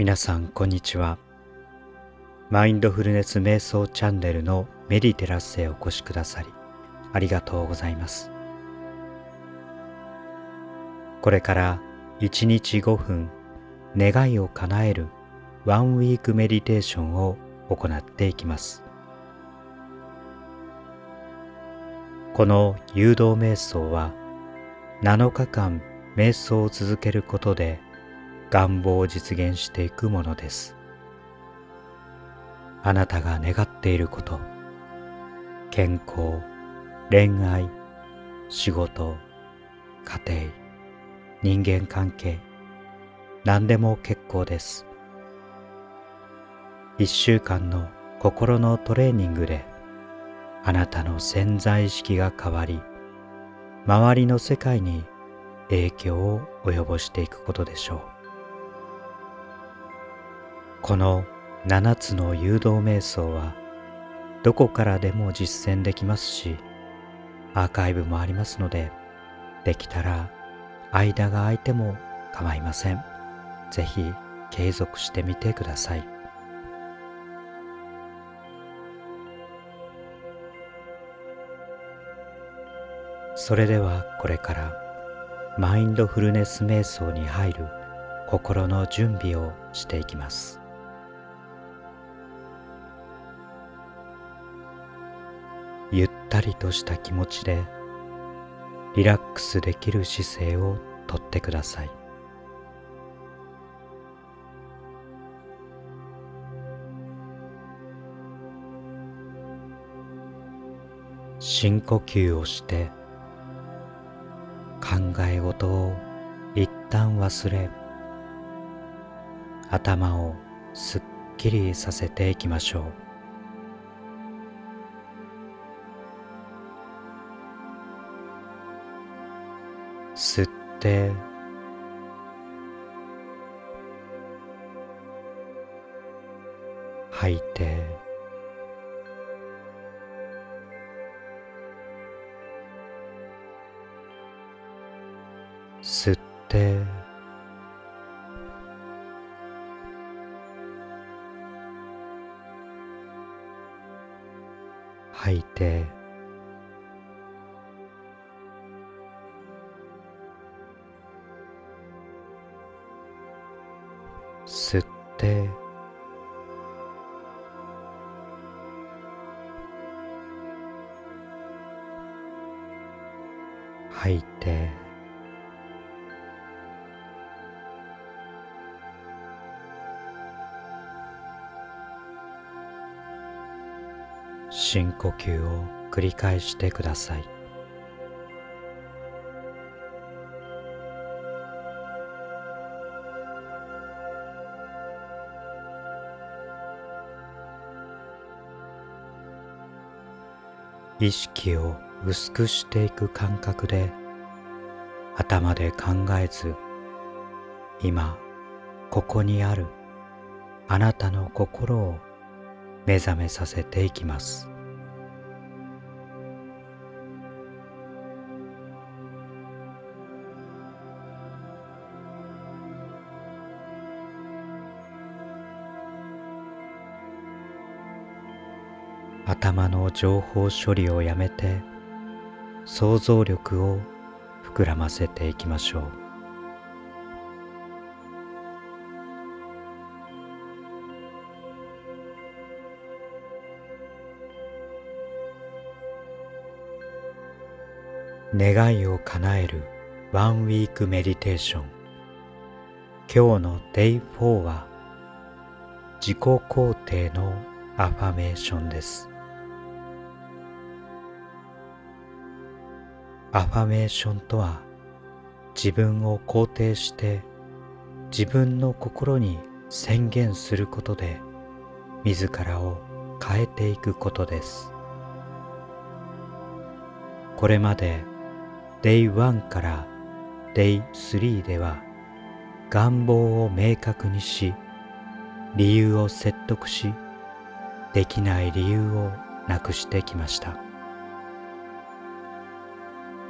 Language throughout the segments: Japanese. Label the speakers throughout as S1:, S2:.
S1: 皆さんこんにちは。マインドフルネス瞑想チャンネルのメディテラスへお越しくださりありがとうございます。これから1日5分願いを叶えるワンウィークメディテーションを行っていきます。この誘導瞑想は7日間瞑想を続けることで願望を実現していくものです。あなたが願っていること健康恋愛仕事家庭人間関係何でも結構です。一週間の心のトレーニングであなたの潜在意識が変わり周りの世界に影響を及ぼしていくことでしょう。この7つの誘導瞑想はどこからでも実践できますしアーカイブもありますのでできたら間が空いても構いません。ぜひ継続してみてください。それではこれからマインドフルネス瞑想に入る心の準備をしていきます。ゆったりとした気持ちでリラックスできる姿勢をとってください。深呼吸をして考え事を一旦忘れ頭をすっきりさせていきましょう。って。吐いて。吸って。吐いて。て吐いて深呼吸を繰り返してください。意識を薄くしていく感覚で頭で考えず今ここにあるあなたの心を目覚めさせていきます。頭の情報処理をやめて想像力を膨らませていきましょう。願いを叶えるワンウィークメディテーション。今日の Day4 は自己肯定のアファメーションです。アファメーションとは自分を肯定して自分の心に宣言することで自らを変えていくことです。これまで Day1 から Day3 では願望を明確にし理由を説得しできない理由をなくしてきました。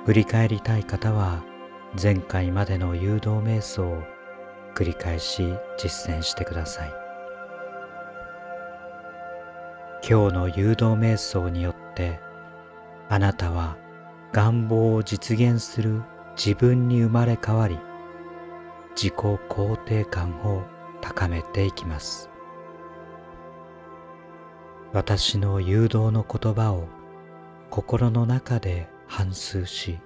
S1: 振り返りたい方は前回までの誘導瞑想を繰り返し実践してください。今日の誘導瞑想によってあなたは願望を実現する自分に生まれ変わり自己肯定感を高めていきます。私の誘導の言葉を心の中で反芻し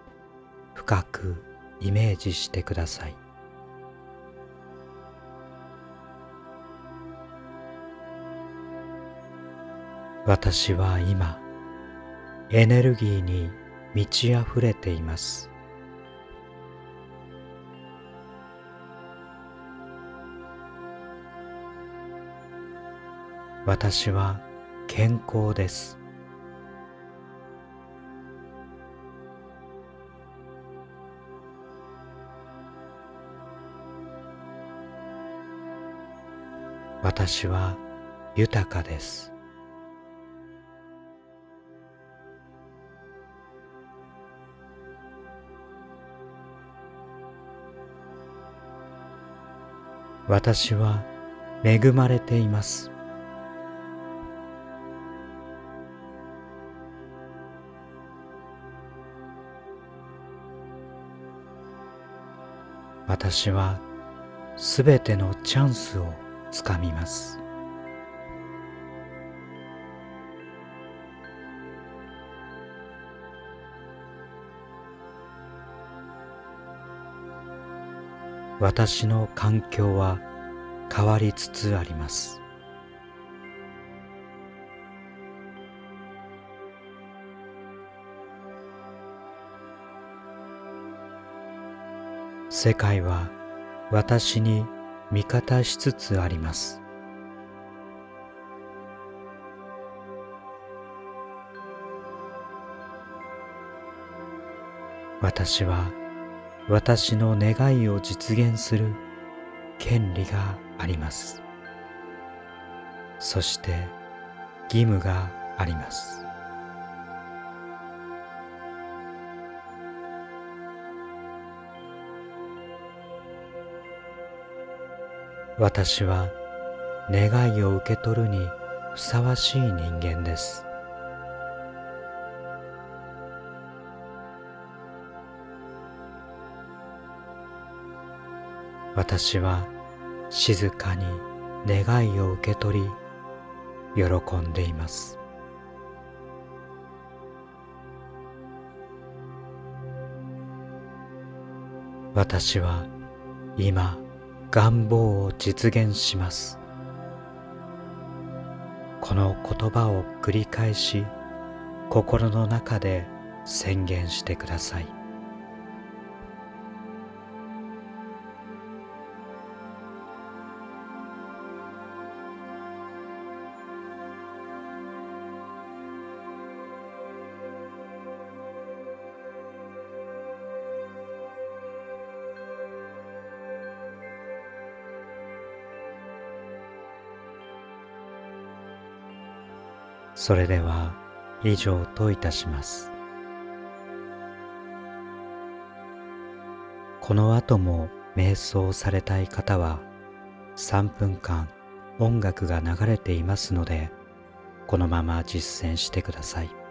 S1: 深くイメージしてください。私は今エネルギーに満ち溢れています。私は健康です。私は豊かです。私は恵まれています。私はすべてのチャンスをつかみます。私の環境は変わりつつあります。世界は私に味方しつつあります。私は私の願いを実現する権利があります。そして義務があります。私は願いを受け取るにふさわしい人間です。私は静かに願いを受け取り喜んでいます。私は今願望を実現します。この言葉を繰り返し心の中で宣言してください。それでは以上といたします。この後も瞑想されたい方は3分間音楽が流れていますのでこのまま実践してください。